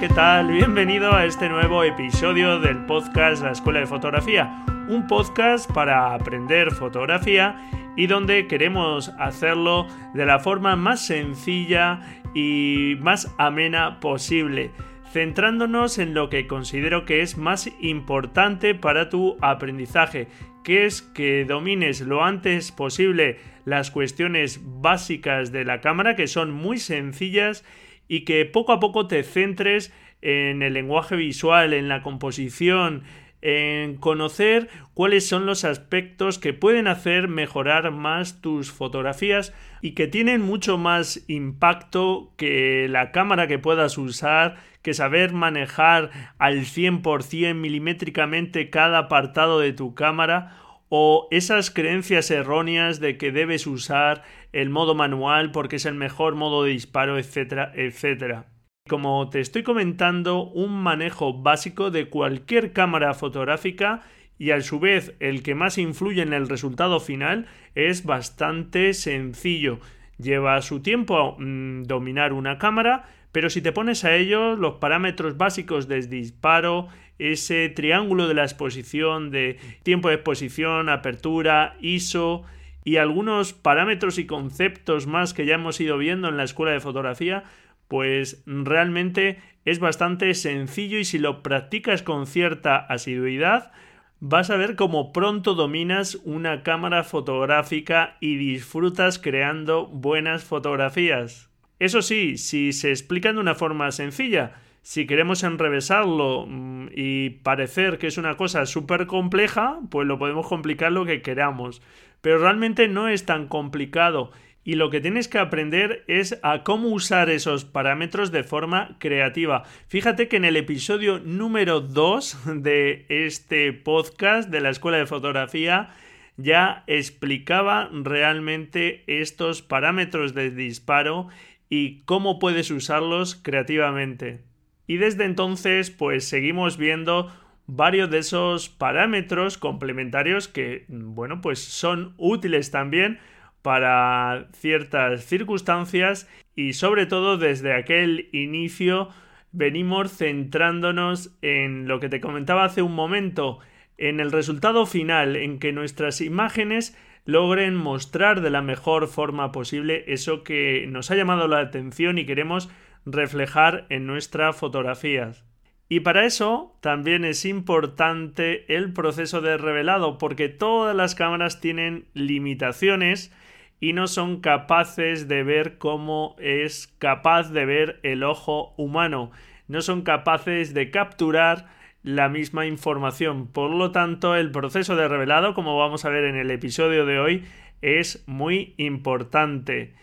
¿Qué tal? Bienvenido a este nuevo episodio del podcast La Escuela de Fotografía, un podcast para aprender fotografía y donde queremos hacerlo de la forma más sencilla y más amena posible, centrándonos en lo que considero que es más importante para tu aprendizaje, que es que domines lo antes posible las cuestiones básicas de la cámara, que son muy sencillas y que poco a poco te centres en el lenguaje visual, en la composición, en conocer cuáles son los aspectos que pueden hacer mejorar más tus fotografías y que tienen mucho más impacto que la cámara que puedas usar, que saber manejar al 100% milimétricamente cada apartado de tu cámara o esas creencias erróneas de que debes usar el modo manual porque es el mejor modo de disparo, etcétera, etcétera. Como te estoy comentando, un manejo básico de cualquier cámara fotográfica y a su vez el que más influye en el resultado final es bastante sencillo. Lleva su tiempo mmm, dominar una cámara, pero si te pones a ello, los parámetros básicos de disparo, ese triángulo de la exposición de tiempo de exposición, apertura, ISO y algunos parámetros y conceptos más que ya hemos ido viendo en la escuela de fotografía, pues realmente es bastante sencillo y si lo practicas con cierta asiduidad, vas a ver cómo pronto dominas una cámara fotográfica y disfrutas creando buenas fotografías. Eso sí, si se explican de una forma sencilla, si queremos enrevesarlo mm, y parecer que es una cosa súper compleja, pues lo podemos complicar lo que queramos. Pero realmente no es tan complicado y lo que tienes que aprender es a cómo usar esos parámetros de forma creativa. Fíjate que en el episodio número 2 de este podcast de la Escuela de Fotografía ya explicaba realmente estos parámetros de disparo y cómo puedes usarlos creativamente. Y desde entonces, pues seguimos viendo varios de esos parámetros complementarios que, bueno, pues son útiles también para ciertas circunstancias y sobre todo desde aquel inicio venimos centrándonos en lo que te comentaba hace un momento, en el resultado final, en que nuestras imágenes logren mostrar de la mejor forma posible eso que nos ha llamado la atención y queremos reflejar en nuestras fotografías. Y para eso también es importante el proceso de revelado, porque todas las cámaras tienen limitaciones y no son capaces de ver cómo es capaz de ver el ojo humano. No son capaces de capturar la misma información. Por lo tanto, el proceso de revelado, como vamos a ver en el episodio de hoy, es muy importante.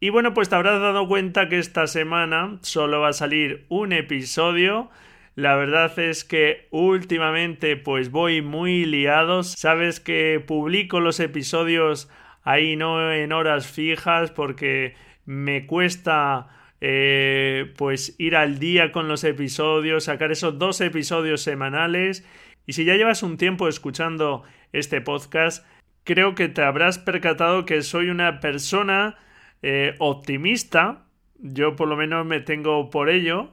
Y bueno, pues te habrás dado cuenta que esta semana solo va a salir un episodio. La verdad es que últimamente pues voy muy liado. Sabes que publico los episodios ahí no en horas fijas porque me cuesta eh, pues ir al día con los episodios, sacar esos dos episodios semanales. Y si ya llevas un tiempo escuchando este podcast, creo que te habrás percatado que soy una persona eh, optimista. Yo por lo menos me tengo por ello.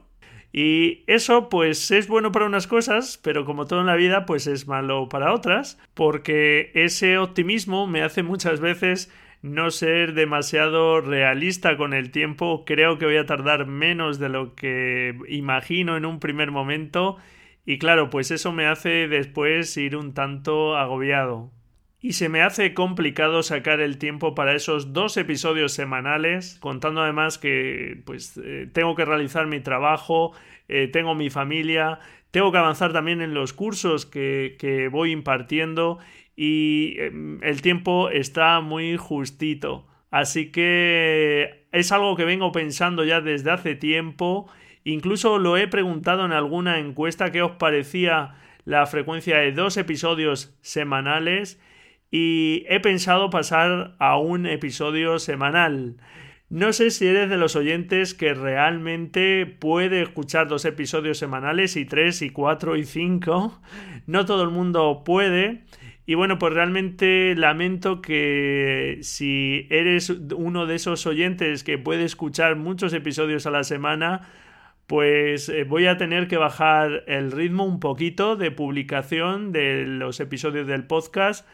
Y eso pues es bueno para unas cosas, pero como todo en la vida pues es malo para otras, porque ese optimismo me hace muchas veces no ser demasiado realista con el tiempo. Creo que voy a tardar menos de lo que imagino en un primer momento. Y claro, pues eso me hace después ir un tanto agobiado y se me hace complicado sacar el tiempo para esos dos episodios semanales, contando además que pues eh, tengo que realizar mi trabajo, eh, tengo mi familia, tengo que avanzar también en los cursos que, que voy impartiendo y em, el tiempo está muy justito. Así que es algo que vengo pensando ya desde hace tiempo. Incluso lo he preguntado en alguna encuesta qué os parecía la frecuencia de dos episodios semanales y he pensado pasar a un episodio semanal. No sé si eres de los oyentes que realmente puede escuchar dos episodios semanales y tres y cuatro y cinco. No todo el mundo puede. Y bueno, pues realmente lamento que si eres uno de esos oyentes que puede escuchar muchos episodios a la semana, pues eh, voy a tener que bajar el ritmo un poquito de publicación de los episodios del podcast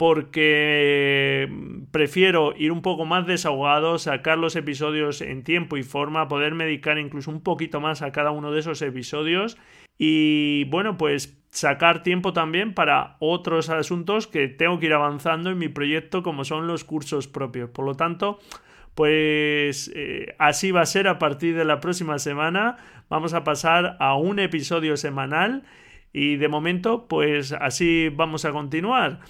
porque prefiero ir un poco más desahogado, sacar los episodios en tiempo y forma, poder medicar incluso un poquito más a cada uno de esos episodios y bueno, pues sacar tiempo también para otros asuntos que tengo que ir avanzando en mi proyecto como son los cursos propios. Por lo tanto, pues eh, así va a ser a partir de la próxima semana. Vamos a pasar a un episodio semanal y de momento pues así vamos a continuar.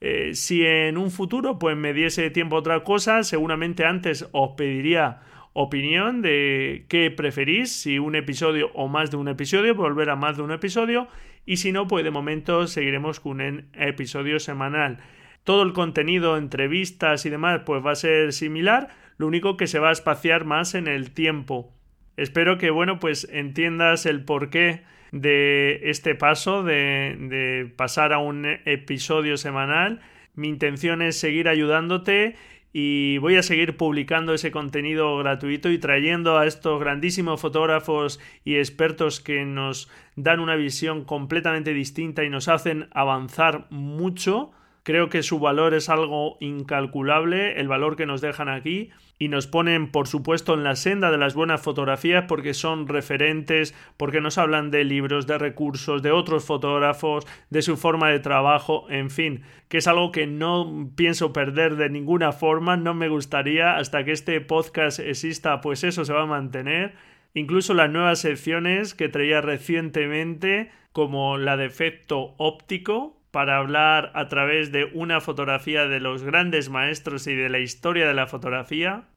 Eh, si en un futuro pues me diese tiempo a otra cosa, seguramente antes os pediría opinión de qué preferís, si un episodio o más de un episodio, volver a más de un episodio, y si no, pues de momento seguiremos con un episodio semanal. Todo el contenido, entrevistas y demás, pues va a ser similar, lo único que se va a espaciar más en el tiempo. Espero que, bueno, pues entiendas el porqué de este paso de, pasar a un episodio semanal. Mi intención es seguir ayudándote y voy a seguir publicando ese contenido gratuito y trayendo a estos grandísimos fotógrafos y expertos que nos dan una visión completamente distinta y nos hacen avanzar mucho Creo que su valor es algo incalculable, el valor que nos dejan aquí, y nos ponen, por supuesto, en la senda de las buenas fotografías porque son referentes, porque nos hablan de libros, de recursos, de otros fotógrafos, de su forma de trabajo, en fin, que es algo que no pienso perder de ninguna forma, no me gustaría, hasta que este podcast exista, pues eso se va a mantener. Incluso las nuevas secciones que traía recientemente, como la de efecto óptico, para hablar a través de una fotografía de los grandes maestros y de la historia de la fotografía.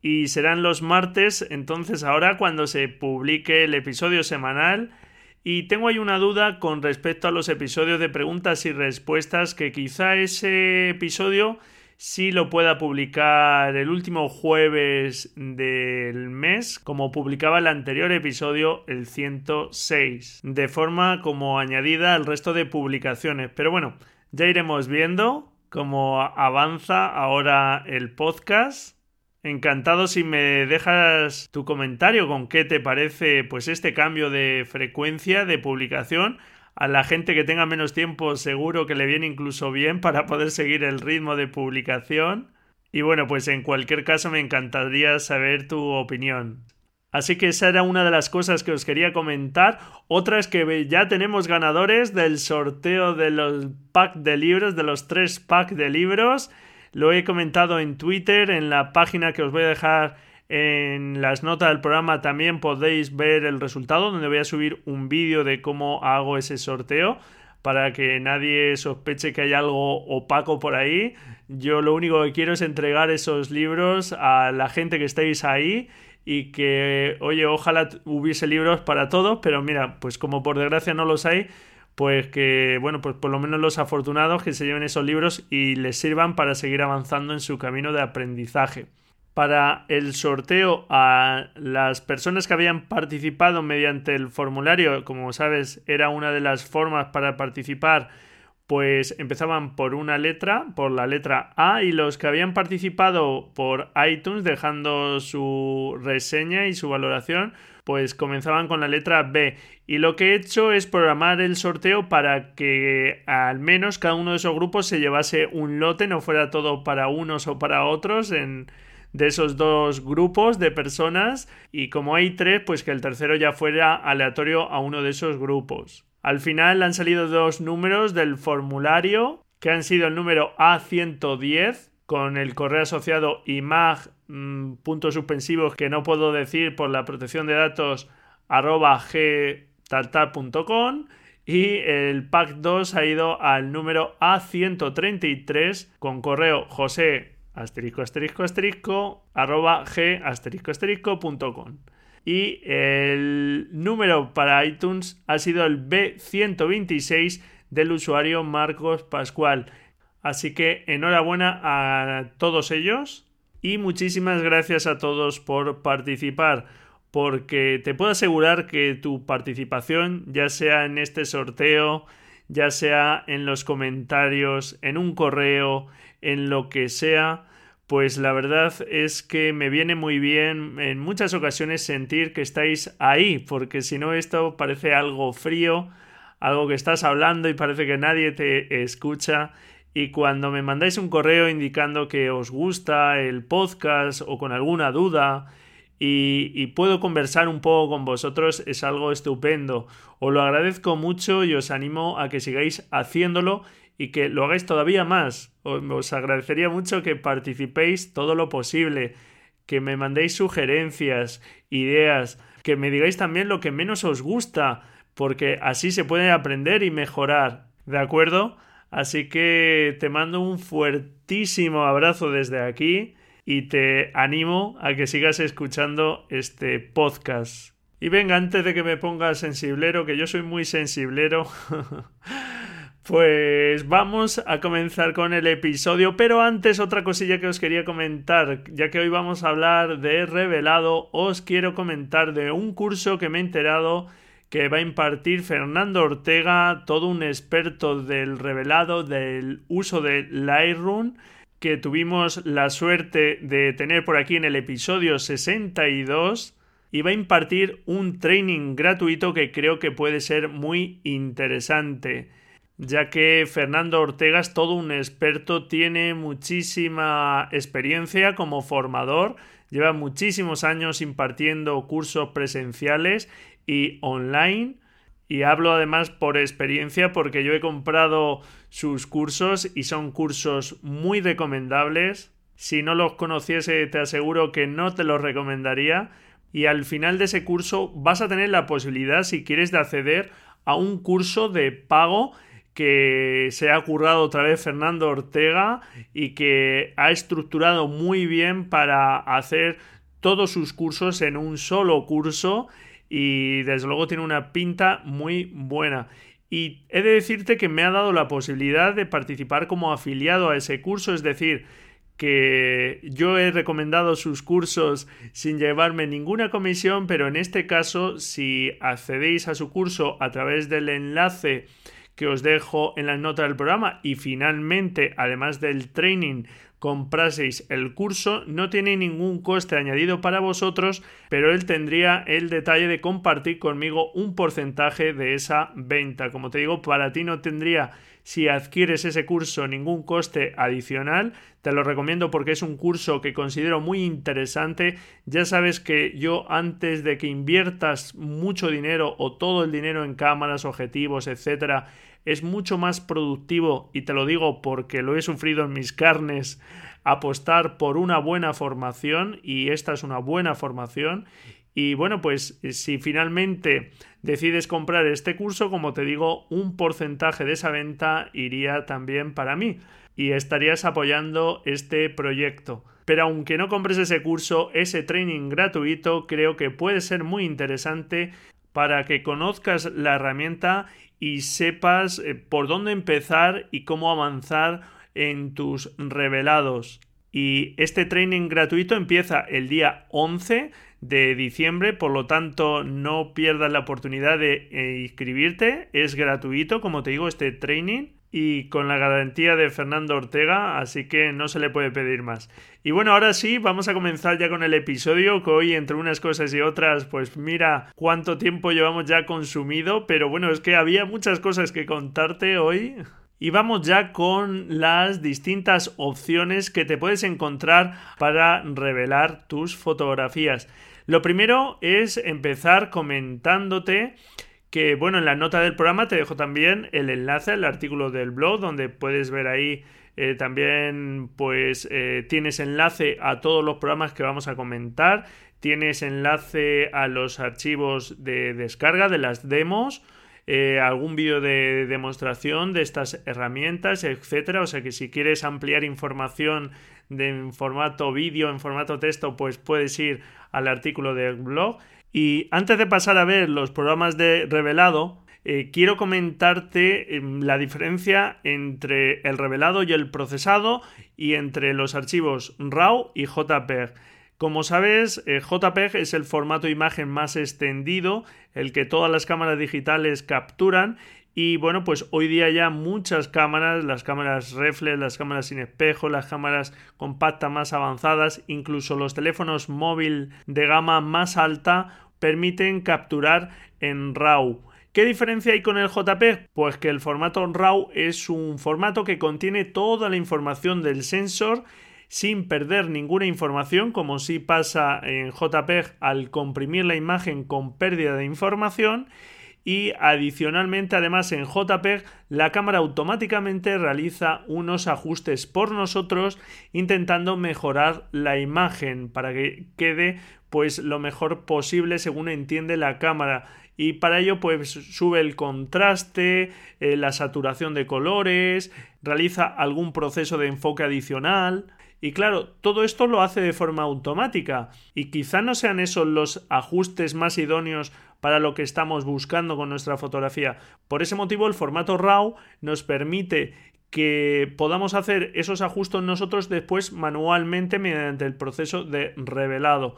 Y serán los martes, entonces ahora cuando se publique el episodio semanal. Y tengo ahí una duda con respecto a los episodios de preguntas y respuestas, que quizá ese episodio si lo pueda publicar el último jueves del mes, como publicaba el anterior episodio, el 106, de forma como añadida al resto de publicaciones. Pero bueno, ya iremos viendo cómo avanza ahora el podcast. Encantado si me dejas tu comentario con qué te parece pues este cambio de frecuencia de publicación a la gente que tenga menos tiempo seguro que le viene incluso bien para poder seguir el ritmo de publicación. Y bueno, pues en cualquier caso me encantaría saber tu opinión. Así que esa era una de las cosas que os quería comentar. Otra es que ya tenemos ganadores del sorteo de los packs de libros, de los tres packs de libros. Lo he comentado en Twitter, en la página que os voy a dejar en las notas del programa también podéis ver el resultado, donde voy a subir un vídeo de cómo hago ese sorteo para que nadie sospeche que hay algo opaco por ahí. Yo lo único que quiero es entregar esos libros a la gente que estáis ahí y que, oye, ojalá hubiese libros para todos, pero mira, pues como por desgracia no los hay, pues que, bueno, pues por lo menos los afortunados que se lleven esos libros y les sirvan para seguir avanzando en su camino de aprendizaje para el sorteo a las personas que habían participado mediante el formulario, como sabes, era una de las formas para participar, pues empezaban por una letra, por la letra A, y los que habían participado por iTunes dejando su reseña y su valoración, pues comenzaban con la letra B. Y lo que he hecho es programar el sorteo para que al menos cada uno de esos grupos se llevase un lote, no fuera todo para unos o para otros en de esos dos grupos de personas y como hay tres, pues que el tercero ya fuera aleatorio a uno de esos grupos. Al final han salido dos números del formulario que han sido el número A110 con el correo asociado imag mm, puntos suspensivos que no puedo decir por la protección de datos arroba y el pack 2 ha ido al número A133 con correo josé asterisco asterisco asterisco arroba g asterisco asterisco punto com. Y el número para iTunes ha sido el B126 del usuario Marcos Pascual. Así que enhorabuena a todos ellos y muchísimas gracias a todos por participar porque te puedo asegurar que tu participación, ya sea en este sorteo, ya sea en los comentarios, en un correo, en lo que sea, pues la verdad es que me viene muy bien en muchas ocasiones sentir que estáis ahí, porque si no esto parece algo frío, algo que estás hablando y parece que nadie te escucha. Y cuando me mandáis un correo indicando que os gusta el podcast o con alguna duda, y, puedo conversar un poco con vosotros, es algo estupendo. Os lo agradezco mucho y os animo a que sigáis haciéndolo y que lo hagáis todavía más. Os, agradecería mucho que participéis todo lo posible, que me mandéis sugerencias, ideas, que me digáis también lo que menos os gusta, porque así se puede aprender y mejorar. ¿De acuerdo? Así que te mando un fuertísimo abrazo desde aquí y te animo a que sigas escuchando este podcast. Y venga, antes de que me ponga sensiblero, que yo soy muy sensiblero, pues vamos a comenzar con el episodio, pero antes otra cosilla que os quería comentar, ya que hoy vamos a hablar de revelado, os quiero comentar de un curso que me he enterado que va a impartir Fernando Ortega, todo un experto del revelado, del uso de Lightroom, que tuvimos la suerte de tener por aquí en el episodio 62 y va a impartir un training gratuito que creo que puede ser muy interesante ya que Fernando Ortega es todo un experto, tiene muchísima experiencia como formador, lleva muchísimos años impartiendo cursos presenciales y online y hablo además por experiencia porque yo he comprado sus cursos y son cursos muy recomendables. Si no los conociese te aseguro que no te los recomendaría. Y al final de ese curso vas a tener la posibilidad, si quieres, de acceder a un curso de pago que se ha currado otra vez Fernando Ortega y que ha estructurado muy bien para hacer todos sus cursos en un solo curso y desde luego tiene una pinta muy buena. Y he de decirte que me ha dado la posibilidad de participar como afiliado a ese curso, es decir, que yo he recomendado sus cursos sin llevarme ninguna comisión, pero en este caso, si accedéis a su curso a través del enlace que os dejo en la nota del programa. Y finalmente, además del training, compraseis el curso, no tiene ningún coste añadido para vosotros, pero él tendría el detalle de compartir conmigo un porcentaje de esa venta. Como te digo, para ti no tendría si adquieres ese curso ningún coste adicional. Te lo recomiendo porque es un curso que considero muy interesante. Ya sabes que yo antes de que inviertas mucho dinero o todo el dinero en cámaras, objetivos, etcétera, es mucho más productivo, y te lo digo porque lo he sufrido en mis carnes, apostar por una buena formación, y esta es una buena formación. Y bueno, pues si finalmente decides comprar este curso, como te digo, un porcentaje de esa venta iría también para mí y estarías apoyando este proyecto. Pero aunque no compres ese curso, ese training gratuito creo que puede ser muy interesante para que conozcas la herramienta y sepas eh, por dónde empezar y cómo avanzar en tus revelados. Y este training gratuito empieza el día 11 de diciembre, por lo tanto no pierdas la oportunidad de eh, inscribirte, es gratuito, como te digo, este training y con la garantía de Fernando Ortega, así que no se le puede pedir más. Y bueno, ahora sí, vamos a comenzar ya con el episodio, que hoy entre unas cosas y otras, pues mira cuánto tiempo llevamos ya consumido, pero bueno, es que había muchas cosas que contarte hoy. Y vamos ya con las distintas opciones que te puedes encontrar para revelar tus fotografías. Lo primero es empezar comentándote que bueno, en la nota del programa te dejo también el enlace al artículo del blog donde puedes ver ahí eh, también pues eh, tienes enlace a todos los programas que vamos a comentar. tienes enlace a los archivos de descarga de las demos, eh, algún vídeo de demostración de estas herramientas, etcétera. O sea que si quieres ampliar información de, en formato vídeo, en formato texto, pues puedes ir al artículo del blog. Y antes de pasar a ver los programas de revelado, eh, quiero comentarte em, la diferencia entre el revelado y el procesado y entre los archivos RAW y JPEG. Como sabes, eh, JPEG es el formato imagen más extendido, el que todas las cámaras digitales capturan y bueno, pues hoy día ya muchas cámaras, las cámaras reflex, las cámaras sin espejo, las cámaras compactas más avanzadas, incluso los teléfonos móvil de gama más alta permiten capturar en RAW. ¿Qué diferencia hay con el JPEG? Pues que el formato RAW es un formato que contiene toda la información del sensor sin perder ninguna información, como si pasa en JPEG al comprimir la imagen con pérdida de información y adicionalmente además en JPEG la cámara automáticamente realiza unos ajustes por nosotros intentando mejorar la imagen para que quede pues lo mejor posible según entiende la cámara y para ello pues sube el contraste, eh, la saturación de colores, realiza algún proceso de enfoque adicional y claro, todo esto lo hace de forma automática y quizá no sean esos los ajustes más idóneos para lo que estamos buscando con nuestra fotografía. Por ese motivo el formato RAW nos permite que podamos hacer esos ajustes nosotros después manualmente mediante el proceso de revelado.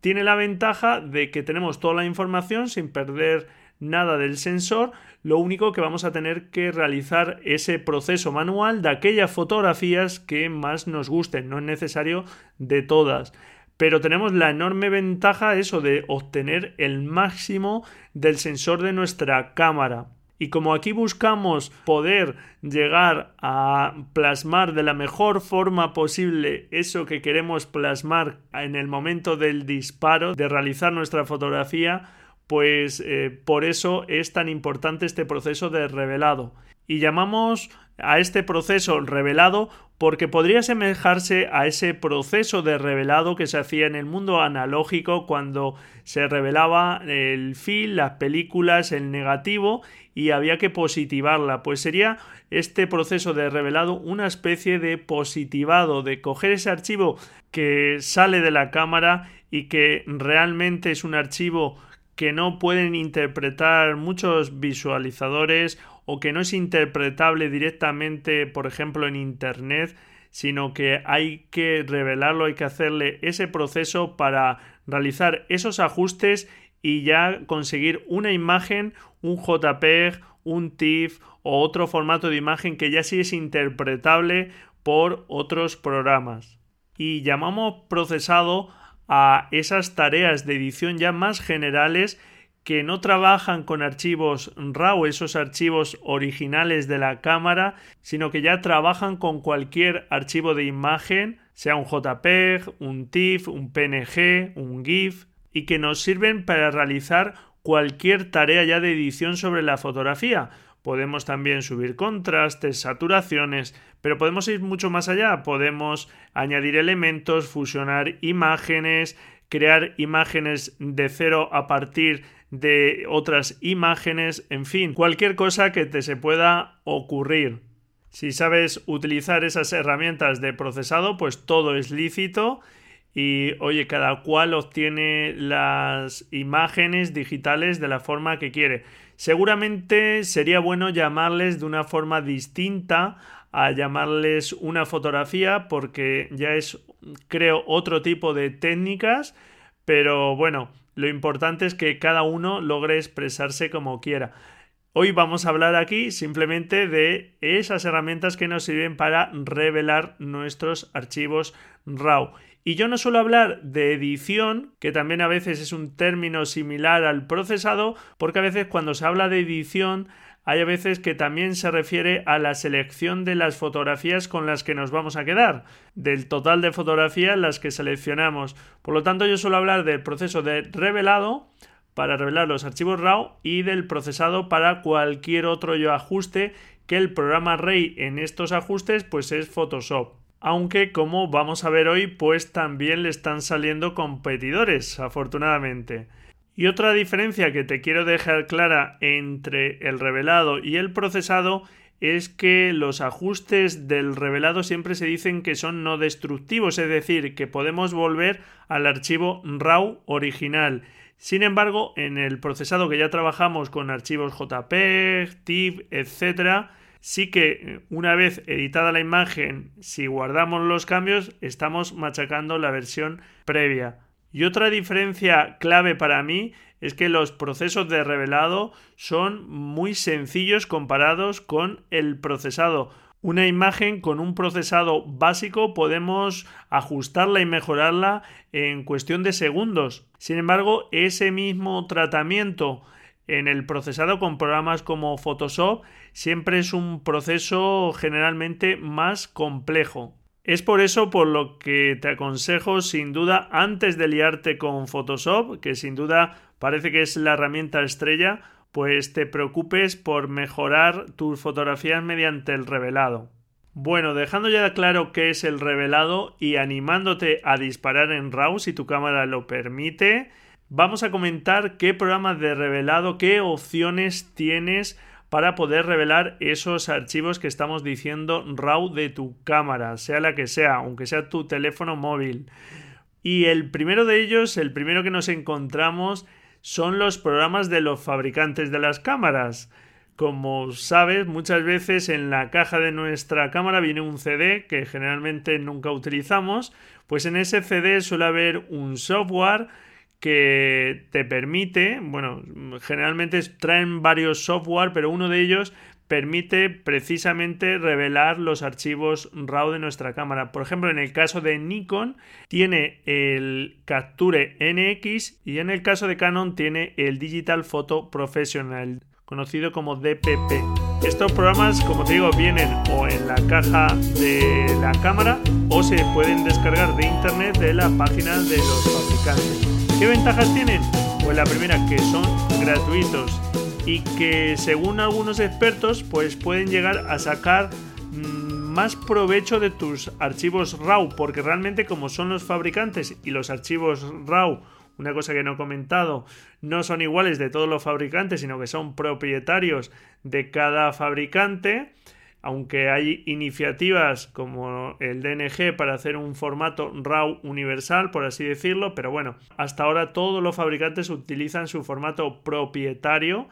Tiene la ventaja de que tenemos toda la información sin perder nada del sensor, lo único que vamos a tener que realizar ese proceso manual de aquellas fotografías que más nos gusten, no es necesario de todas. Pero tenemos la enorme ventaja eso de obtener el máximo del sensor de nuestra cámara. Y como aquí buscamos poder llegar a plasmar de la mejor forma posible eso que queremos plasmar en el momento del disparo, de realizar nuestra fotografía, pues eh, por eso es tan importante este proceso de revelado. Y llamamos a este proceso revelado porque podría asemejarse a ese proceso de revelado que se hacía en el mundo analógico cuando se revelaba el film, las películas, el negativo y había que positivarla. Pues sería este proceso de revelado una especie de positivado, de coger ese archivo que sale de la cámara y que realmente es un archivo que no pueden interpretar muchos visualizadores o que no es interpretable directamente, por ejemplo, en Internet, sino que hay que revelarlo, hay que hacerle ese proceso para realizar esos ajustes y ya conseguir una imagen, un JPEG, un TIFF o otro formato de imagen que ya sí es interpretable por otros programas. Y llamamos procesado a esas tareas de edición ya más generales que no trabajan con archivos RAW, esos archivos originales de la cámara, sino que ya trabajan con cualquier archivo de imagen, sea un JPEG, un TIFF, un PNG, un GIF, y que nos sirven para realizar cualquier tarea ya de edición sobre la fotografía. Podemos también subir contrastes, saturaciones, pero podemos ir mucho más allá. Podemos añadir elementos, fusionar imágenes, crear imágenes de cero a partir de otras imágenes, en fin, cualquier cosa que te se pueda ocurrir. Si sabes utilizar esas herramientas de procesado, pues todo es lícito y oye, cada cual obtiene las imágenes digitales de la forma que quiere. Seguramente sería bueno llamarles de una forma distinta a llamarles una fotografía porque ya es, creo, otro tipo de técnicas, pero bueno, lo importante es que cada uno logre expresarse como quiera. Hoy vamos a hablar aquí simplemente de esas herramientas que nos sirven para revelar nuestros archivos RAW. Y yo no suelo hablar de edición, que también a veces es un término similar al procesado, porque a veces cuando se habla de edición hay a veces que también se refiere a la selección de las fotografías con las que nos vamos a quedar, del total de fotografías las que seleccionamos. Por lo tanto, yo suelo hablar del proceso de revelado para revelar los archivos RAW y del procesado para cualquier otro yo ajuste que el programa rey en estos ajustes pues es Photoshop. aunque como vamos a ver hoy, pues también le están saliendo competidores, afortunadamente. Y otra diferencia que te quiero dejar clara entre el revelado y el procesado es que los ajustes del revelado siempre se dicen que son no destructivos, es decir, que podemos volver al archivo RAW original. Sin embargo, en el procesado que ya trabajamos con archivos JPEG, TIFF, etc., sí que eh, una vez editada la imagen, si guardamos los cambios, estamos machacando la versión previa. Y otra diferencia clave para mí es que los procesos de revelado son muy sencillos comparados con el procesado. Una imagen con un procesado básico podemos ajustarla y mejorarla en cuestión de segundos. Sin embargo, ese mismo tratamiento en el procesado con programas como Photoshop siempre es un proceso generalmente más complejo. Es por eso por lo que te aconsejo sin duda antes de liarte con Photoshop, que sin duda parece que es la herramienta estrella, pues te preocupes por mejorar tus fotografías mediante el revelado. Bueno, dejando ya claro qué es el revelado y animándote a disparar en RAW si tu cámara lo permite, vamos a comentar qué programas de revelado, qué opciones tienes para poder revelar esos archivos que estamos diciendo RAW de tu cámara, sea la que sea, aunque sea tu teléfono móvil. Y el primero de ellos, el primero que nos encontramos, son los programas de los fabricantes de las cámaras. Como sabes, muchas veces en la caja de nuestra cámara viene un CD que generalmente nunca utilizamos, pues en ese CD suele haber un software que te permite, bueno, generalmente traen varios software, pero uno de ellos permite precisamente revelar los archivos RAW de nuestra cámara. Por ejemplo, en el caso de Nikon tiene el Capture NX y en el caso de Canon tiene el Digital Photo Professional, conocido como DPP. Estos programas, como te digo, vienen o en la caja de la cámara o se pueden descargar de internet de la página de los fabricantes. ¿Qué ventajas tienen? Pues la primera, que son gratuitos y que según algunos expertos, pues pueden llegar a sacar mm, más provecho de tus archivos RAW, porque realmente como son los fabricantes y los archivos RAW, una cosa que no he comentado, no son iguales de todos los fabricantes, sino que son propietarios de cada fabricante, aunque hay iniciativas como el DNG para hacer un formato RAW universal, por así decirlo, pero bueno, hasta ahora todos los fabricantes utilizan su formato propietario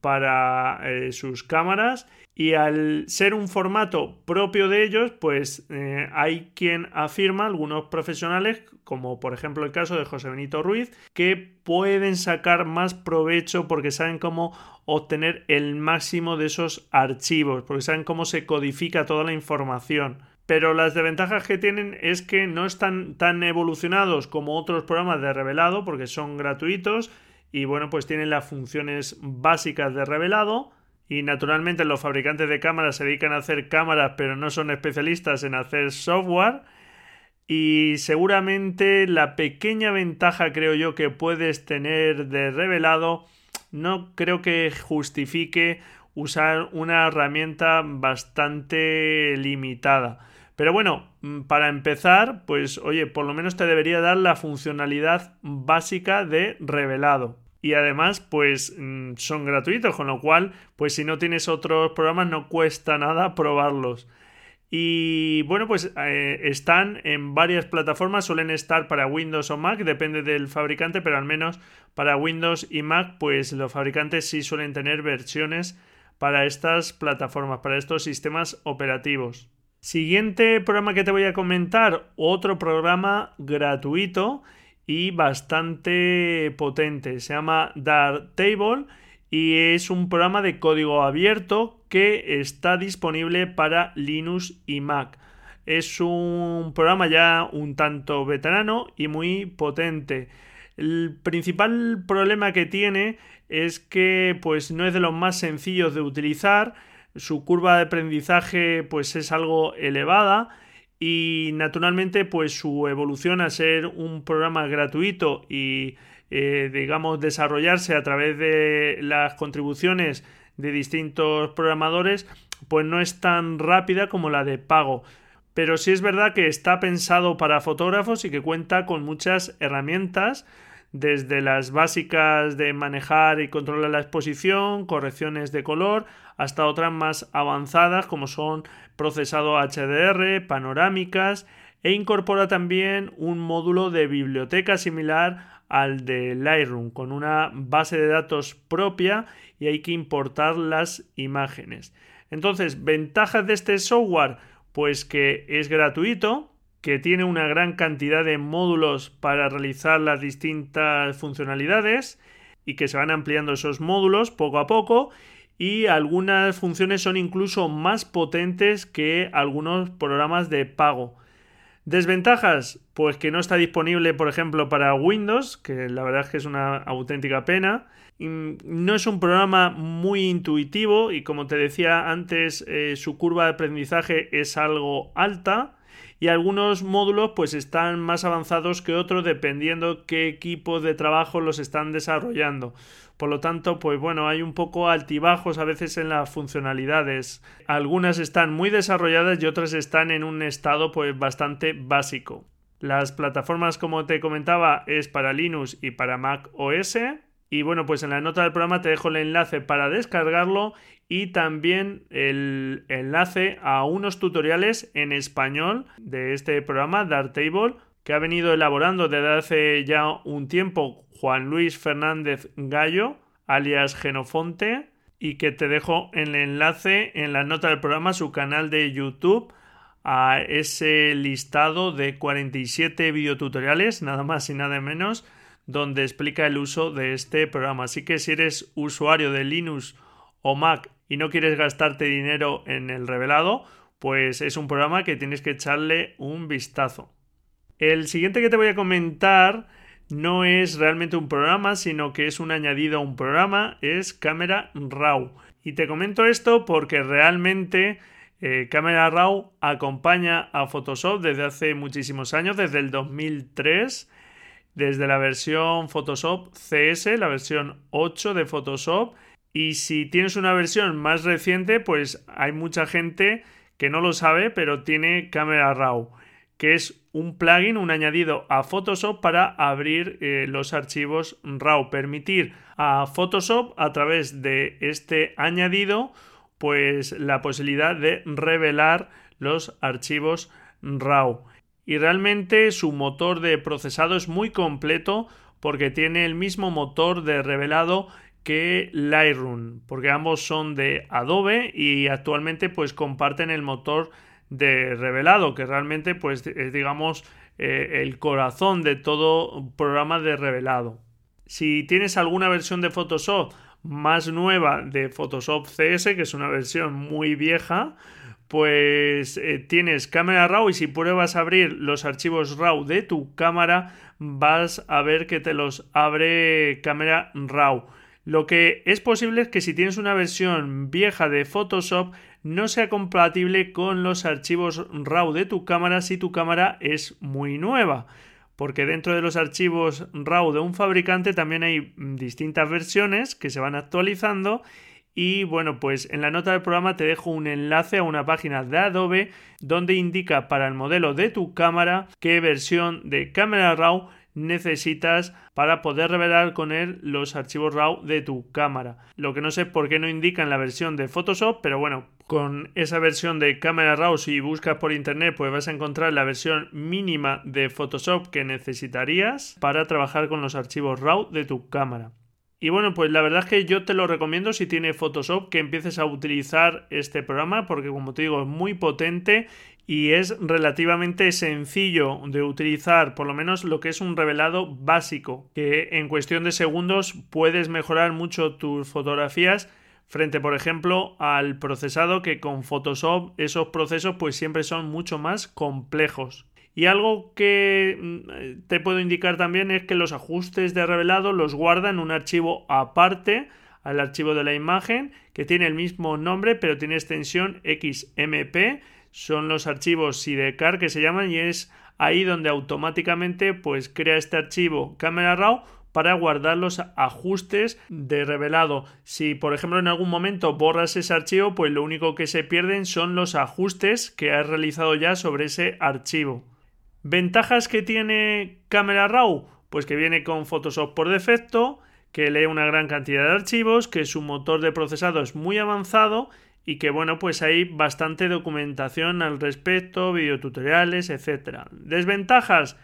para eh, sus cámaras y al ser un formato propio de ellos pues eh, hay quien afirma algunos profesionales como por ejemplo el caso de José Benito Ruiz que pueden sacar más provecho porque saben cómo obtener el máximo de esos archivos porque saben cómo se codifica toda la información. Pero las desventajas que tienen es que no están tan evolucionados como otros programas de revelado porque son gratuitos y bueno, pues tienen las funciones básicas de revelado. Y naturalmente los fabricantes de cámaras se dedican a hacer cámaras pero no son especialistas en hacer software y seguramente la pequeña ventaja creo yo que puedes tener de revelado no creo que justifique usar una herramienta bastante limitada. Pero bueno, mm, para empezar, pues oye, por lo menos te debería dar la funcionalidad básica de revelado. Y además, pues mm, son gratuitos, con lo cual, pues si no tienes otros programas, no cuesta nada probarlos. Y bueno, pues eh, están en varias plataformas, suelen estar para Windows o Mac, depende del fabricante, pero al menos para Windows y Mac, pues los fabricantes sí suelen tener versiones para estas plataformas, para estos sistemas operativos. Siguiente programa que te voy a comentar, otro programa gratuito y bastante potente. Se llama Darktable y es un programa de código abierto que está disponible para Linux y Mac. Es un programa ya un tanto veterano y muy potente. El principal problema que tiene es que pues no es de los más sencillos de utilizar su curva de aprendizaje pues es algo elevada y naturalmente pues su evolución a ser un programa gratuito y eh, digamos desarrollarse a través de las contribuciones de distintos programadores pues no es tan rápida como la de pago. Pero sí es verdad que está pensado para fotógrafos y que cuenta con muchas herramientas desde las básicas de manejar y controlar la exposición, correcciones de color, hasta otras más avanzadas como son procesado HDR, panorámicas e incorpora también un módulo de biblioteca similar al de Lightroom con una base de datos propia y hay que importar las imágenes. Entonces, ventajas de este software, pues que es gratuito, que tiene una gran cantidad de módulos para realizar las distintas funcionalidades y que se van ampliando esos módulos poco a poco y algunas funciones son incluso más potentes que algunos programas de pago. Desventajas, pues que no está disponible, por ejemplo, para Windows, que la verdad es que es una auténtica pena. No es un programa muy intuitivo y como te decía antes, eh, su curva de aprendizaje es algo alta y algunos módulos pues están más avanzados que otros dependiendo qué equipo de trabajo los están desarrollando. Por lo tanto, pues bueno, hay un poco altibajos a veces en las funcionalidades. Algunas están muy desarrolladas y otras están en un estado pues bastante básico. Las plataformas, como te comentaba, es para Linux y para Mac OS. Y bueno, pues en la nota del programa te dejo el enlace para descargarlo y también el enlace a unos tutoriales en español de este programa Darktable que ha venido elaborando desde hace ya un tiempo Juan Luis Fernández Gallo, alias Genofonte, y que te dejo el enlace en la nota del programa, su canal de YouTube, a ese listado de 47 videotutoriales, nada más y nada menos, donde explica el uso de este programa. Así que si eres usuario de Linux o Mac y no quieres gastarte dinero en el revelado, pues es un programa que tienes que echarle un vistazo. El siguiente que te voy a comentar no es realmente un programa, sino que es un añadido a un programa, es Camera Raw. Y te comento esto porque realmente eh, Camera Raw acompaña a Photoshop desde hace muchísimos años, desde el 2003, desde la versión Photoshop CS, la versión 8 de Photoshop y si tienes una versión más reciente, pues hay mucha gente que no lo sabe, pero tiene Camera Raw, que es un plugin, un añadido a Photoshop para abrir eh, los archivos RAW, permitir a Photoshop a través de este añadido, pues la posibilidad de revelar los archivos RAW. Y realmente su motor de procesado es muy completo porque tiene el mismo motor de revelado que Lightroom, porque ambos son de Adobe y actualmente pues comparten el motor revelado, que realmente pues es digamos eh, el corazón de todo programa de revelado. Si tienes alguna versión de Photoshop más nueva de Photoshop CS, que es una versión muy vieja, pues eh, tienes cámara RAW y si pruebas a abrir los archivos RAW de tu cámara, vas a ver que te los abre cámara RAW. Lo que es posible es que si tienes una versión vieja de Photoshop no sea compatible con los archivos RAW de tu cámara si tu cámara es muy nueva. Porque dentro de los archivos RAW de un fabricante también hay distintas versiones que se van actualizando y bueno, pues en la nota del programa te dejo un enlace a una página de Adobe donde indica para el modelo de tu cámara qué versión de cámara RAW necesitas para poder revelar con él los archivos RAW de tu cámara. Lo que no sé por qué no indica en la versión de Photoshop, pero bueno, con esa versión de cámara RAW si buscas por internet pues vas a encontrar la versión mínima de Photoshop que necesitarías para trabajar con los archivos RAW de tu cámara. Y bueno, pues la verdad es que yo te lo recomiendo si tienes Photoshop que empieces a utilizar este programa porque como te digo es muy potente y es relativamente sencillo de utilizar, por lo menos lo que es un revelado básico, que en cuestión de segundos puedes mejorar mucho tus fotografías frente, por ejemplo, al procesado que con Photoshop esos procesos pues siempre son mucho más complejos. Y algo que mm, te puedo indicar también es que los ajustes de revelado los guarda en un archivo aparte al archivo de la imagen que tiene el mismo nombre pero tiene extensión XMP son los archivos sidecar que se llaman y es ahí donde automáticamente pues crea este archivo Camera RAW para guardar los ajustes de revelado. Si por ejemplo en algún momento borras ese archivo, pues lo único que se pierden son los ajustes que has realizado ya sobre ese archivo. ¿Ventajas que tiene Camera Raw? Pues que viene con Photoshop por defecto, que lee una gran cantidad de archivos, que su motor de procesado es muy avanzado y que bueno, pues hay bastante documentación al respecto, videotutoriales, etc. Desventajas,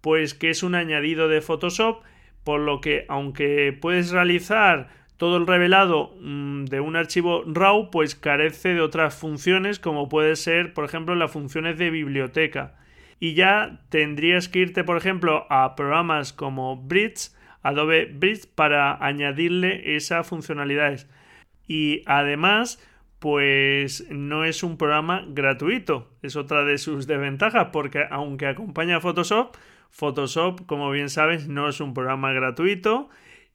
pues que es un añadido de Photoshop, por lo que aunque puedes realizar todo el revelado mm, de un archivo RAW, pues carece de otras funciones como puede ser, por ejemplo, las funciones de biblioteca. Y ya tendrías que irte, por ejemplo, a programas como Bridge, Adobe Bridge, para añadirle esas funcionalidades. Y además, pues no es un programa gratuito. Es otra de sus desventajas porque aunque acompaña a Photoshop, Photoshop, como bien sabes, no es un programa gratuito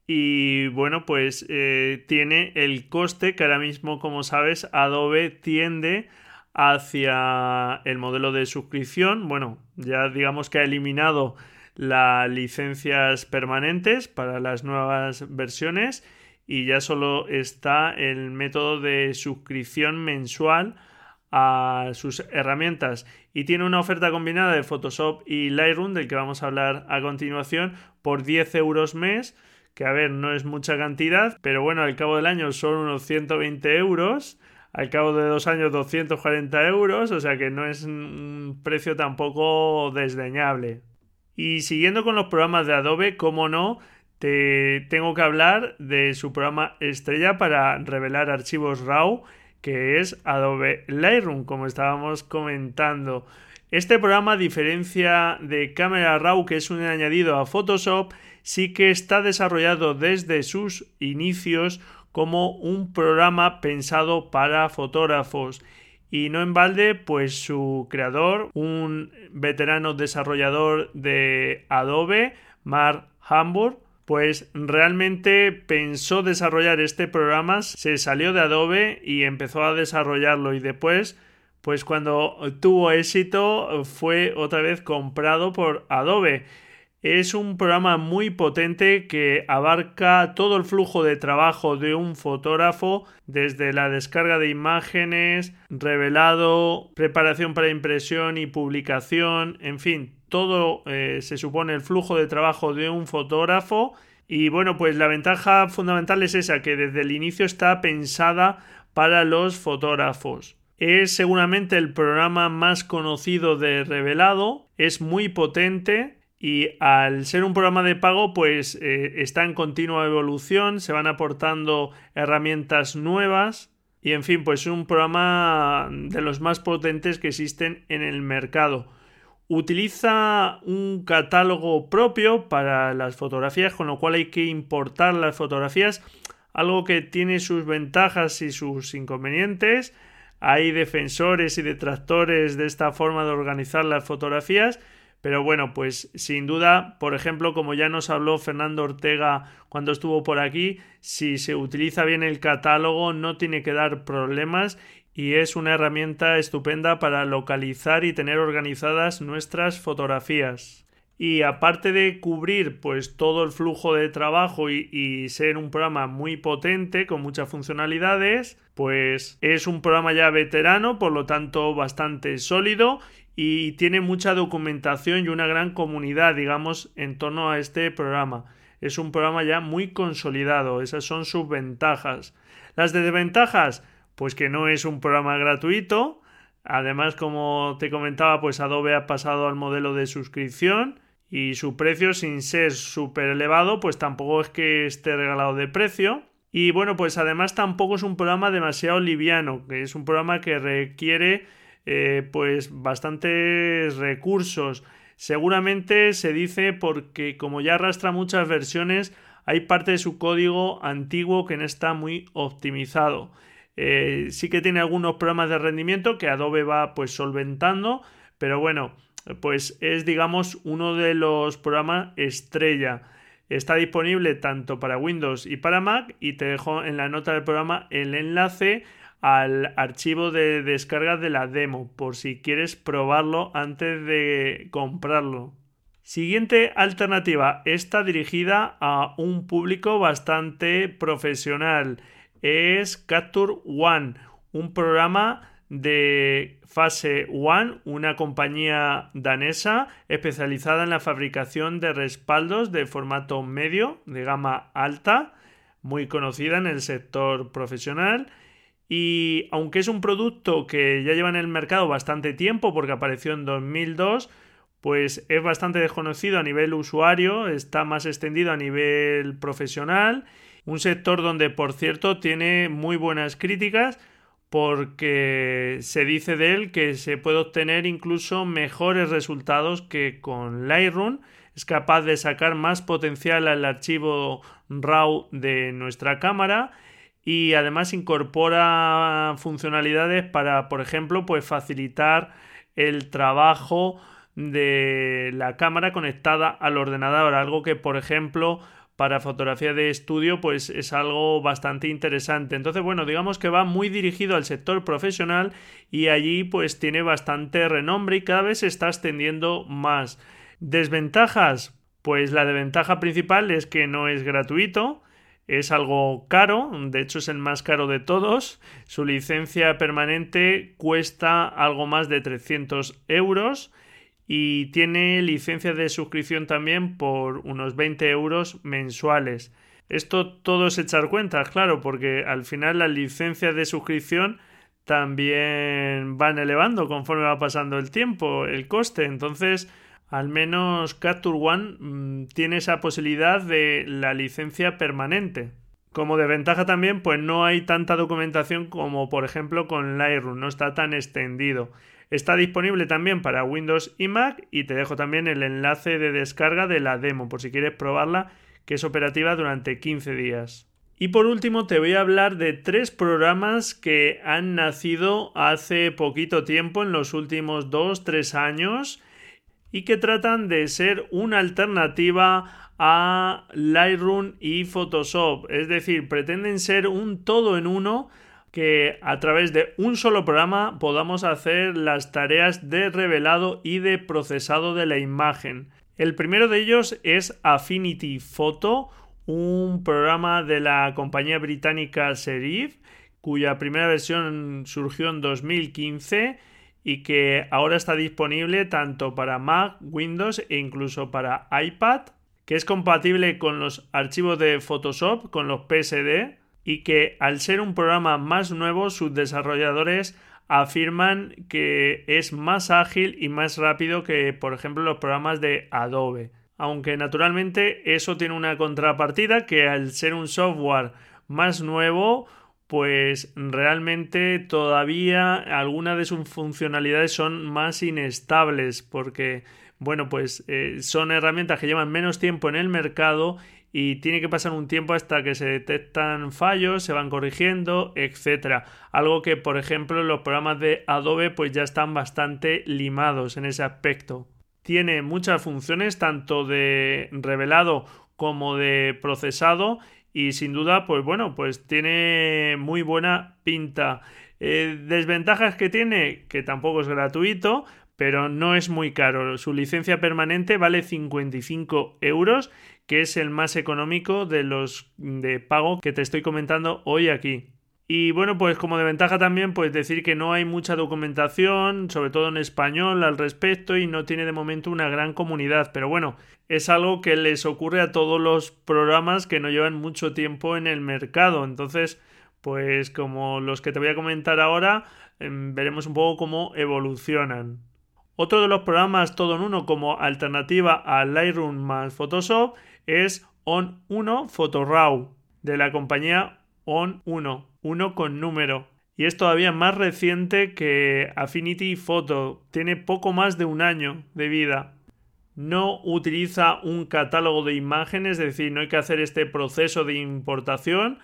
y bueno, pues eh, tiene el coste que ahora mismo, como sabes, Adobe tiende hacia el modelo de suscripción. Bueno, ya digamos que ha eliminado las licencias permanentes para las nuevas versiones y ya solo está el método de suscripción mensual a sus herramientas. Y tiene una oferta combinada de Photoshop y Lightroom del que vamos a hablar a continuación por 10 euros mes que a ver no es mucha cantidad pero bueno al cabo del año son unos 120 euros al cabo de dos años 240 euros o sea que no es un precio tampoco desdeñable. Y siguiendo con los programas de Adobe como no te tengo que hablar de su programa estrella para revelar archivos RAW, que es Adobe Lightroom, como estábamos comentando. Este programa, a diferencia de Camera Raw, que es un añadido a Photoshop, sí que está desarrollado desde sus inicios como un programa pensado para fotógrafos. Y no en balde, pues su creador, un veterano desarrollador de Adobe, Mark Hamburg, pues realmente pensó desarrollar este programa, se salió de Adobe y empezó a desarrollarlo y después pues cuando tuvo éxito fue otra vez comprado por Adobe. Es un programa muy potente que abarca todo el flujo de trabajo de un fotógrafo, desde la descarga de imágenes, revelado, preparación para impresión y publicación, en fin, todo eh, se supone el flujo de trabajo de un fotógrafo. Y bueno, pues la ventaja fundamental es esa, que desde el inicio está pensada para los fotógrafos. Es seguramente el programa más conocido de revelado, es muy potente, y al ser un programa de pago pues eh, está en continua evolución, se van aportando herramientas nuevas y en fin pues es un programa de los más potentes que existen en el mercado. Utiliza un catálogo propio para las fotografías con lo cual hay que importar las fotografías algo que tiene sus ventajas y sus inconvenientes. Hay defensores y detractores de esta forma de organizar las fotografías pero bueno, pues sin duda, por ejemplo, como ya nos habló Fernando Ortega cuando estuvo por aquí, si se utiliza bien el catálogo no tiene que dar problemas y es una herramienta estupenda para localizar y tener organizadas nuestras fotografías. Y aparte de cubrir pues todo el flujo de trabajo y, ser un programa muy potente con muchas funcionalidades, pues es un programa ya veterano, por lo tanto bastante sólido y tiene mucha documentación y una gran comunidad, digamos, en torno a este programa. Es un programa ya muy consolidado, esas son sus ventajas. Las desventajas, pues que no es un programa gratuito, además como te comentaba, pues Adobe ha pasado al modelo de suscripción y su precio sin ser súper elevado, pues tampoco es que esté regalado de precio. Y bueno, pues además tampoco es un programa demasiado liviano, que es un programa que requiere eh, pues bastantes recursos. Seguramente se dice porque como ya arrastra muchas versiones, hay parte de su código antiguo que no está muy optimizado. Eh, sí que tiene algunos programas de rendimiento que Adobe va pues solventando, pero bueno, pues es digamos uno de los programas estrella. Está disponible tanto para Windows y para Mac y te dejo en la nota del programa el enlace al archivo de descarga de la demo por si quieres probarlo antes de comprarlo. Siguiente alternativa, está dirigida a un público bastante profesional. Es Capture One, un programa de Fase One, una compañía danesa especializada en la fabricación de respaldos de formato medio, de gama alta, muy conocida en el sector profesional. Y aunque es un producto que ya lleva en el mercado bastante tiempo, porque apareció en 2002, pues es bastante desconocido a nivel usuario, está más extendido a nivel profesional, un sector donde por cierto tiene muy buenas críticas porque se dice de él que se puede obtener incluso mejores resultados que con Lightroom. Es capaz de sacar más potencial al archivo RAW de nuestra cámara y además incorpora funcionalidades para, por ejemplo, pues facilitar el trabajo de la cámara conectada al ordenador, algo que, por ejemplo, para fotografía de estudio pues es algo bastante interesante. Entonces, bueno, digamos que va muy dirigido al sector profesional y allí pues tiene bastante renombre y cada vez se está extendiendo más. Desventajas, pues la desventaja principal es que no es gratuito. Es algo caro, de hecho es el más caro de todos. Su licencia permanente cuesta algo más de 300 euros y tiene licencia de suscripción también por unos 20 euros mensuales. Esto todo es echar cuentas, claro, porque al final las licencias de suscripción también van elevando conforme va pasando el tiempo, el coste. Entonces, al menos Capture One mm, tiene esa posibilidad de la licencia permanente. Como de ventaja también, pues no hay tanta documentación como por ejemplo con Lightroom, no está tan extendido. Está disponible también para Windows y Mac y te dejo también el enlace de descarga de la demo por si quieres probarla, que es operativa durante 15 días. Y por último te voy a hablar de tres programas que han nacido hace poquito tiempo, en los últimos 2-3 años, y que tratan de ser una alternativa a Lightroom y Photoshop. Es decir, pretenden ser un todo en uno que a través de un solo programa podamos hacer las tareas de revelado y de procesado de la imagen. El primero de ellos es Affinity Photo, un programa de la compañía británica Serif, cuya primera versión surgió en 2015 y que ahora está disponible tanto para Mac, Windows e incluso para iPad, que es compatible con los archivos de Photoshop, con los PSD, y que al ser un programa más nuevo sus desarrolladores afirman que es más ágil y más rápido que por ejemplo los programas de Adobe. Aunque naturalmente eso tiene una contrapartida que al ser un software más nuevo pues realmente todavía algunas de sus funcionalidades son más inestables porque bueno pues eh, son herramientas que llevan menos tiempo en el mercado y tiene que pasar un tiempo hasta que se detectan fallos, se van corrigiendo, etcétera. Algo que, por ejemplo, los programas de Adobe pues ya están bastante limados en ese aspecto. Tiene muchas funciones, tanto de revelado como de procesado, y sin duda, pues bueno, pues tiene muy buena pinta. Eh, desventajas que tiene, que tampoco es gratuito, pero no es muy caro. Su licencia permanente vale 55 euros que es el más económico de los de pago que te estoy comentando hoy aquí. Y bueno, pues como de ventaja también, pues decir que no hay mucha documentación, sobre todo en español, al respecto, y no tiene de momento una gran comunidad. Pero bueno, es algo que les ocurre a todos los programas que no llevan mucho tiempo en el mercado. Entonces, pues como los que te voy a comentar ahora, em, veremos un poco cómo evolucionan. Otro de los programas todo en uno como alternativa a Lightroom más Photoshop es On1 PhotoRAW de la compañía On1, uno con número. Y es todavía más reciente que Affinity Photo, tiene poco más de un año de vida. No utiliza un catálogo de imágenes, es decir, no hay que hacer este proceso de importación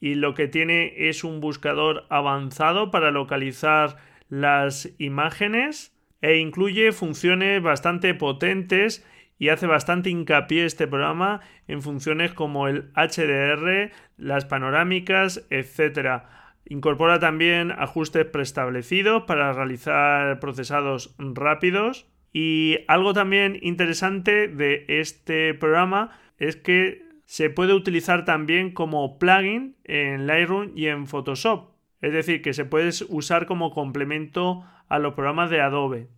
y lo que tiene es un buscador avanzado para localizar las imágenes e incluye funciones bastante potentes y hace bastante hincapié este programa en funciones como el HDR, las panorámicas, etc. Incorpora también ajustes preestablecidos para realizar procesados rápidos Y algo también interesante de este programa es que se puede utilizar también como plugin en Lightroom y en Photoshop. Es decir, que se puede usar como complemento a los programas de Adobe.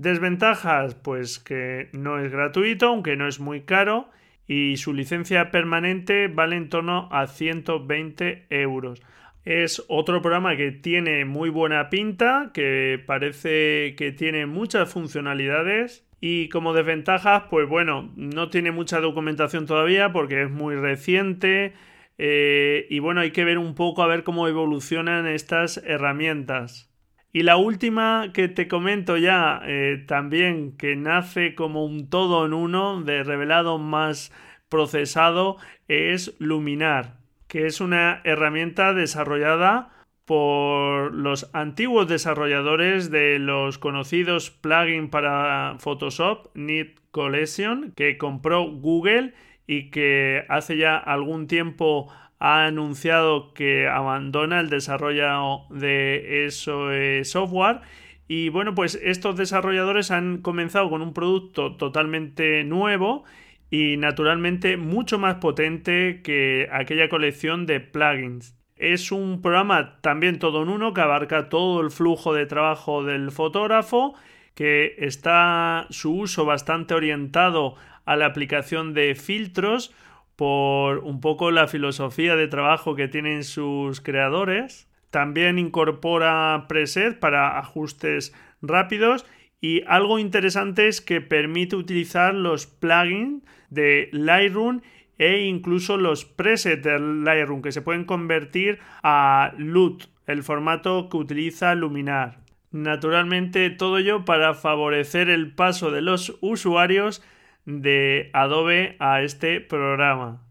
Desventajas, pues que no es gratuito, aunque no es muy caro, y su licencia permanente vale en torno a 120 euros. Es otro programa que tiene muy buena pinta, que parece que tiene muchas funcionalidades y como desventajas, pues bueno, no tiene mucha documentación todavía porque es muy reciente. Eh, y bueno, hay que ver un poco a ver cómo evolucionan estas herramientas. Y la última que te comento ya, eh, también que nace como un todo en uno, de revelado más procesado, es Luminar, que es una herramienta desarrollada por los antiguos desarrolladores de los conocidos plugins para Photoshop, Neat Collection, que compró Google y que hace ya algún tiempo ha anunciado que abandona el desarrollo de ese software. Y bueno, pues estos desarrolladores han comenzado con un producto totalmente nuevo y naturalmente mucho más potente que aquella colección de plugins. Es un programa también todo en uno que abarca todo el flujo de trabajo del fotógrafo, que está su uso bastante orientado a la aplicación de filtros por un poco la filosofía de trabajo que tienen sus creadores. También incorpora preset para ajustes rápidos y algo interesante es que permite utilizar los plugins de Lightroom e incluso los presets de Lightroom que se pueden convertir a LUT, el formato que utiliza Luminar. Naturalmente todo ello para favorecer el paso de los usuarios de Adobe a este programa.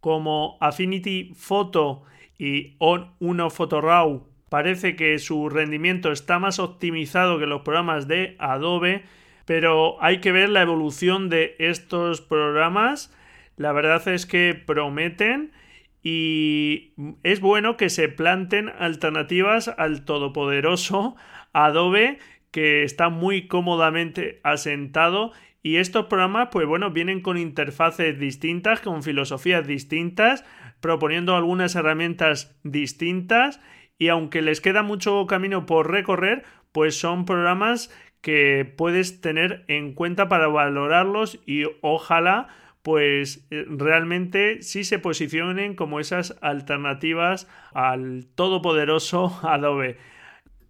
Como Affinity Photo y On 1 PhotoRAW parece que su rendimiento está más optimizado que los programas de Adobe, pero hay que ver la evolución de estos programas la verdad es que prometen y es bueno que se planten alternativas al todopoderoso Adobe que está muy cómodamente asentado y estos programas pues bueno vienen con interfaces distintas, con filosofías distintas, proponiendo algunas herramientas distintas. Y aunque les queda mucho camino por recorrer, pues son programas que puedes tener en cuenta para valorarlos y ojalá pues eh, realmente sí se posicionen como esas alternativas al todopoderoso Adobe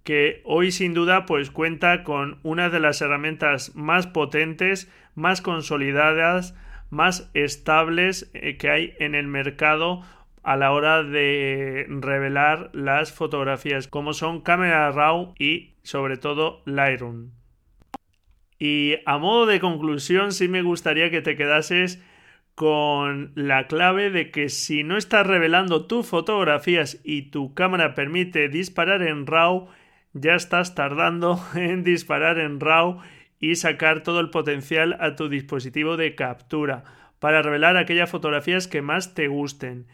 que hoy sin duda pues cuenta con una de las herramientas más potentes, más consolidadas, más estables eh, que hay en el mercado a la hora de revelar las fotografías como son Camera Raw y sobre todo Lightroom. Y a modo de conclusión, sí me gustaría que te quedases con la clave de que si no estás revelando tus fotografías y tu cámara permite disparar en RAW, ya estás tardando en disparar en RAW y sacar todo el potencial a tu dispositivo de captura para revelar aquellas fotografías que más te gusten.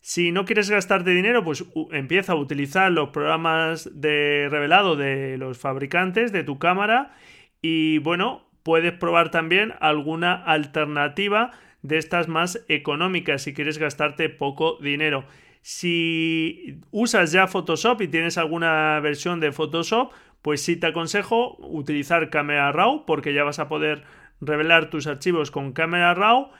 Si no quieres gastarte dinero, pues empieza a utilizar los programas de revelado de los fabricantes de tu cámara y bueno, puedes probar también alguna alternativa de estas más económicas si quieres gastarte poco dinero. Si usas ya Photoshop y tienes alguna versión de Photoshop, pues sí te aconsejo utilizar Camera Raw porque ya vas a poder revelar tus archivos con Camera Raw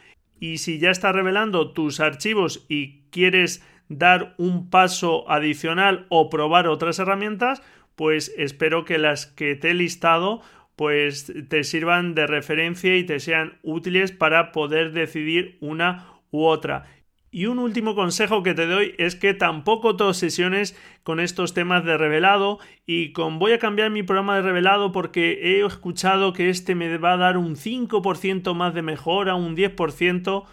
y si ya estás revelando tus archivos y quieres dar un paso adicional o probar otras herramientas, pues espero que las que te he listado pues te sirvan de referencia y te sean útiles para poder decidir una u otra. Y un último consejo que te doy es que tampoco te obsesiones con estos temas de revelado y con voy a cambiar mi programa de revelado porque he escuchado que este me va a dar un 5% más de mejora, un 10%,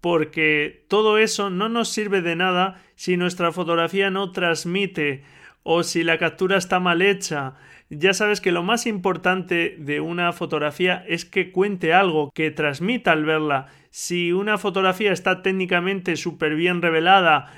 porque todo eso no nos sirve de nada si nuestra fotografía no transmite o si la captura está mal hecha. Ya sabes que lo más importante de una fotografía es que cuente algo, que transmita al verla. Si una fotografía está técnicamente súper bien revelada,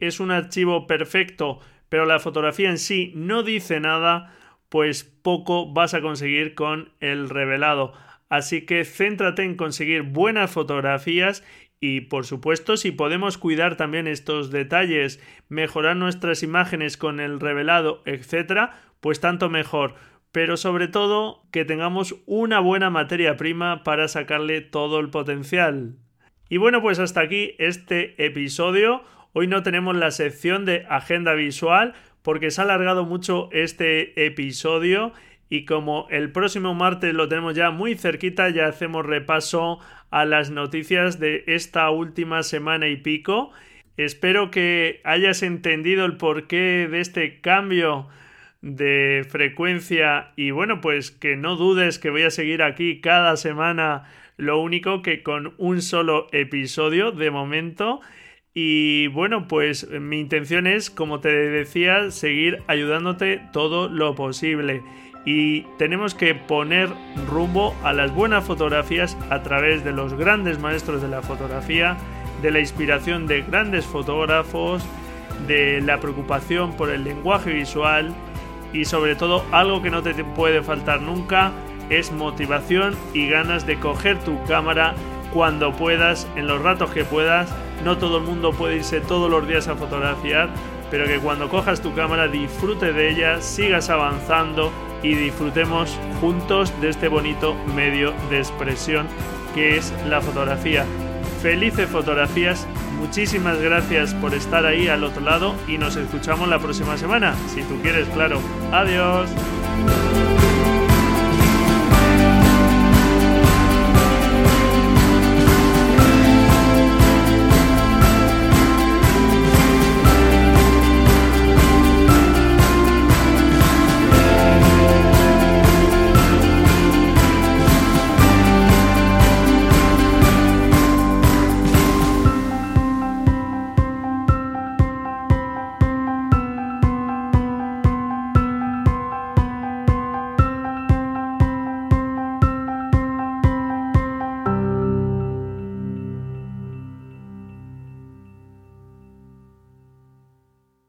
es un archivo perfecto, pero la fotografía en sí no dice nada, pues poco vas a conseguir con el revelado. Así que céntrate en conseguir buenas fotografías y por supuesto, si podemos cuidar también estos detalles, mejorar nuestras imágenes con el revelado, etcétera, pues tanto mejor. Pero sobre todo que tengamos una buena materia prima para sacarle todo el potencial. Y bueno, pues hasta aquí este episodio. Hoy no tenemos la sección de agenda visual porque se ha alargado mucho este episodio y como el próximo martes lo tenemos ya muy cerquita, ya hacemos repaso a las noticias de esta última semana y pico. Espero que hayas entendido el porqué de este cambio de frecuencia y bueno, pues que no dudes que voy a seguir aquí cada semana, lo único que con un solo episodio de momento. Y bueno, pues mi intención es, como te decía, seguir ayudándote todo lo posible y tenemos que poner rumbo a las buenas fotografías a través de los grandes maestros de la fotografía, de la inspiración de grandes fotógrafos, de la preocupación por el lenguaje visual y sobre todo algo que no te puede faltar nunca es motivación y ganas de coger tu cámara cuando puedas, en los ratos que puedas. No todo el mundo puede irse todos los días a fotografiar, pero que cuando cojas tu cámara disfrute de ella, sigas avanzando y disfrutemos juntos de este bonito medio de expresión que es la fotografía. Felices fotografías, muchísimas gracias por estar ahí al otro lado y nos escuchamos la próxima semana, si tú quieres, claro. Adiós.